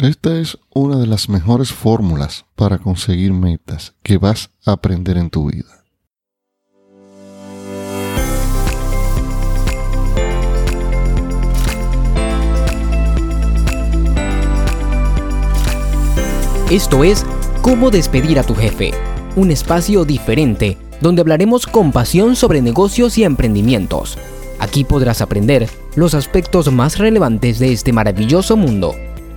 Esta es una de las mejores fórmulas para conseguir metas que vas a aprender en tu vida. Esto es Cómo despedir a tu jefe, un espacio diferente donde hablaremos con pasión sobre negocios y emprendimientos. Aquí podrás aprender los aspectos más relevantes de este maravilloso mundo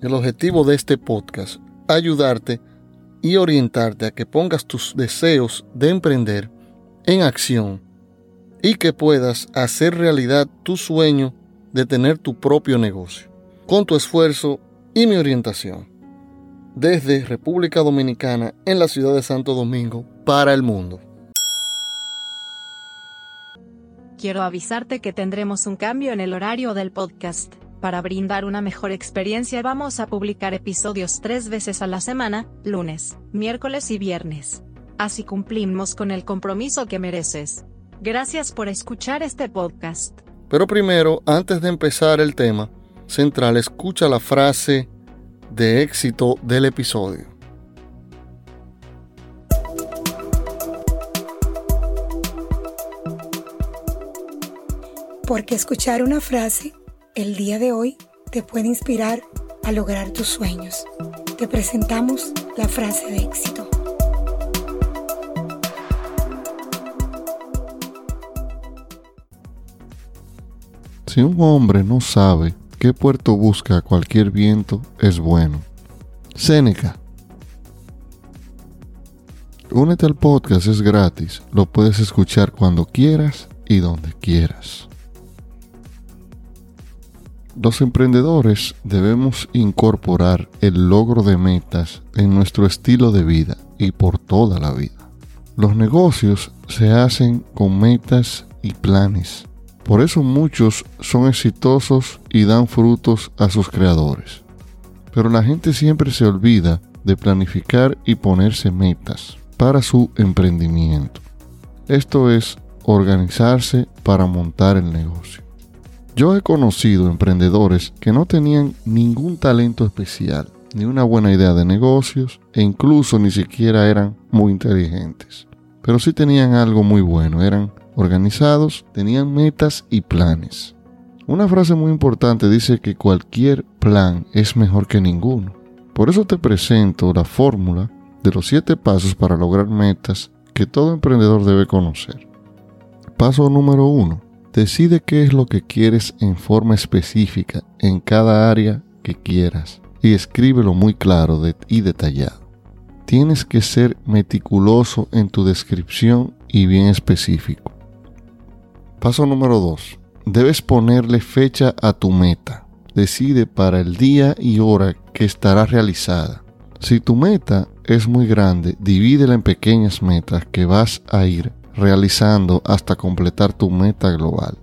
el objetivo de este podcast, ayudarte y orientarte a que pongas tus deseos de emprender en acción y que puedas hacer realidad tu sueño de tener tu propio negocio, con tu esfuerzo y mi orientación, desde República Dominicana en la ciudad de Santo Domingo para el mundo. Quiero avisarte que tendremos un cambio en el horario del podcast. Para brindar una mejor experiencia vamos a publicar episodios tres veces a la semana, lunes, miércoles y viernes. Así cumplimos con el compromiso que mereces. Gracias por escuchar este podcast. Pero primero, antes de empezar el tema central, escucha la frase de éxito del episodio. Porque escuchar una frase el día de hoy te puede inspirar a lograr tus sueños. Te presentamos la frase de éxito. Si un hombre no sabe qué puerto busca cualquier viento, es bueno. Séneca. Únete al podcast, es gratis. Lo puedes escuchar cuando quieras y donde quieras. Los emprendedores debemos incorporar el logro de metas en nuestro estilo de vida y por toda la vida. Los negocios se hacen con metas y planes. Por eso muchos son exitosos y dan frutos a sus creadores. Pero la gente siempre se olvida de planificar y ponerse metas para su emprendimiento. Esto es organizarse para montar el negocio. Yo he conocido emprendedores que no tenían ningún talento especial, ni una buena idea de negocios, e incluso ni siquiera eran muy inteligentes. Pero sí tenían algo muy bueno, eran organizados, tenían metas y planes. Una frase muy importante dice que cualquier plan es mejor que ninguno. Por eso te presento la fórmula de los siete pasos para lograr metas que todo emprendedor debe conocer. Paso número uno Decide qué es lo que quieres en forma específica en cada área que quieras y escríbelo muy claro y detallado. Tienes que ser meticuloso en tu descripción y bien específico. Paso número 2. Debes ponerle fecha a tu meta. Decide para el día y hora que estará realizada. Si tu meta es muy grande, divídela en pequeñas metas que vas a ir realizando hasta completar tu meta global.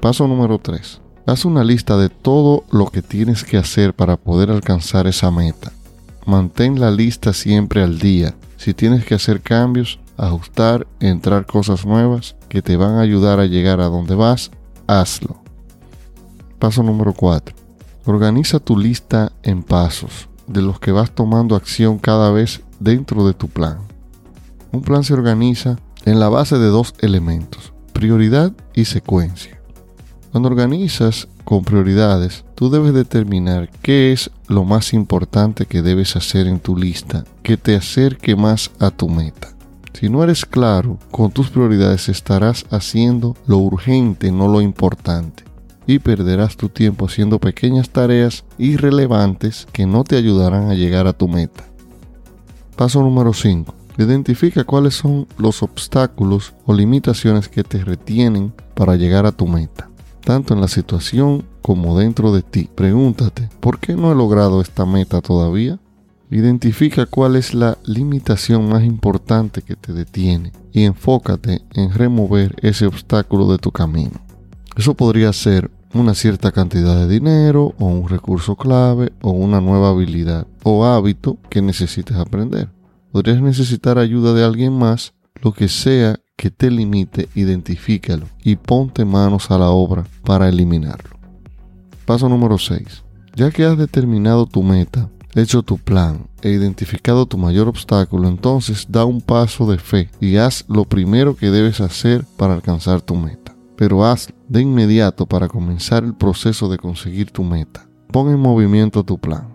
Paso número 3. Haz una lista de todo lo que tienes que hacer para poder alcanzar esa meta. Mantén la lista siempre al día. Si tienes que hacer cambios, ajustar, entrar cosas nuevas que te van a ayudar a llegar a donde vas, hazlo. Paso número 4. Organiza tu lista en pasos de los que vas tomando acción cada vez dentro de tu plan. Un plan se organiza en la base de dos elementos, prioridad y secuencia. Cuando organizas con prioridades, tú debes determinar qué es lo más importante que debes hacer en tu lista que te acerque más a tu meta. Si no eres claro con tus prioridades, estarás haciendo lo urgente, no lo importante, y perderás tu tiempo haciendo pequeñas tareas irrelevantes que no te ayudarán a llegar a tu meta. Paso número 5. Identifica cuáles son los obstáculos o limitaciones que te retienen para llegar a tu meta. tanto en la situación como dentro de ti. Pregúntate, ¿por qué no he logrado esta meta todavía? Identifica cuál es la limitación más importante que te detiene y enfócate en remover ese obstáculo de tu camino. Eso podría ser una cierta cantidad de dinero o un recurso clave o una nueva habilidad o hábito que necesites aprender. Podrías necesitar ayuda de alguien más, lo que sea que te limite, identifícalo y ponte manos a la obra para eliminarlo. Paso número 6. Ya que has determinado tu meta, hecho tu plan e identificado tu mayor obstáculo, entonces da un paso de fe y haz lo primero que debes hacer para alcanzar tu meta. Pero haz de inmediato para comenzar el proceso de conseguir tu meta. Pon en movimiento tu plan.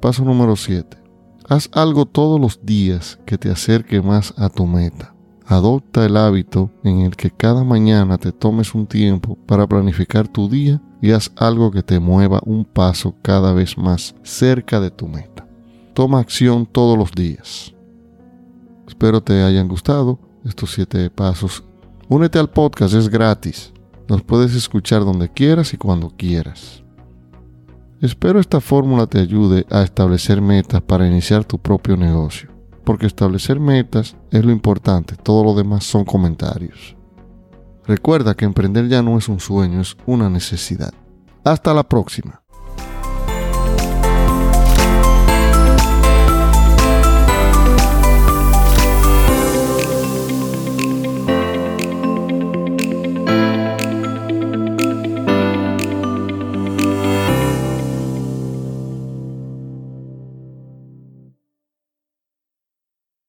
Paso número 7. Haz algo todos los días que te acerque más a tu meta. Adopta el hábito en el que cada mañana te tomes un tiempo para planificar tu día y haz algo que te mueva un paso cada vez más cerca de tu meta. Toma acción todos los días. Espero te hayan gustado estos siete pasos. Únete al podcast, es gratis. Nos puedes escuchar donde quieras y cuando quieras. Espero esta fórmula te ayude a establecer metas para iniciar tu propio negocio, porque establecer metas es lo importante, todo lo demás son comentarios. Recuerda que emprender ya no es un sueño, es una necesidad. Hasta la próxima.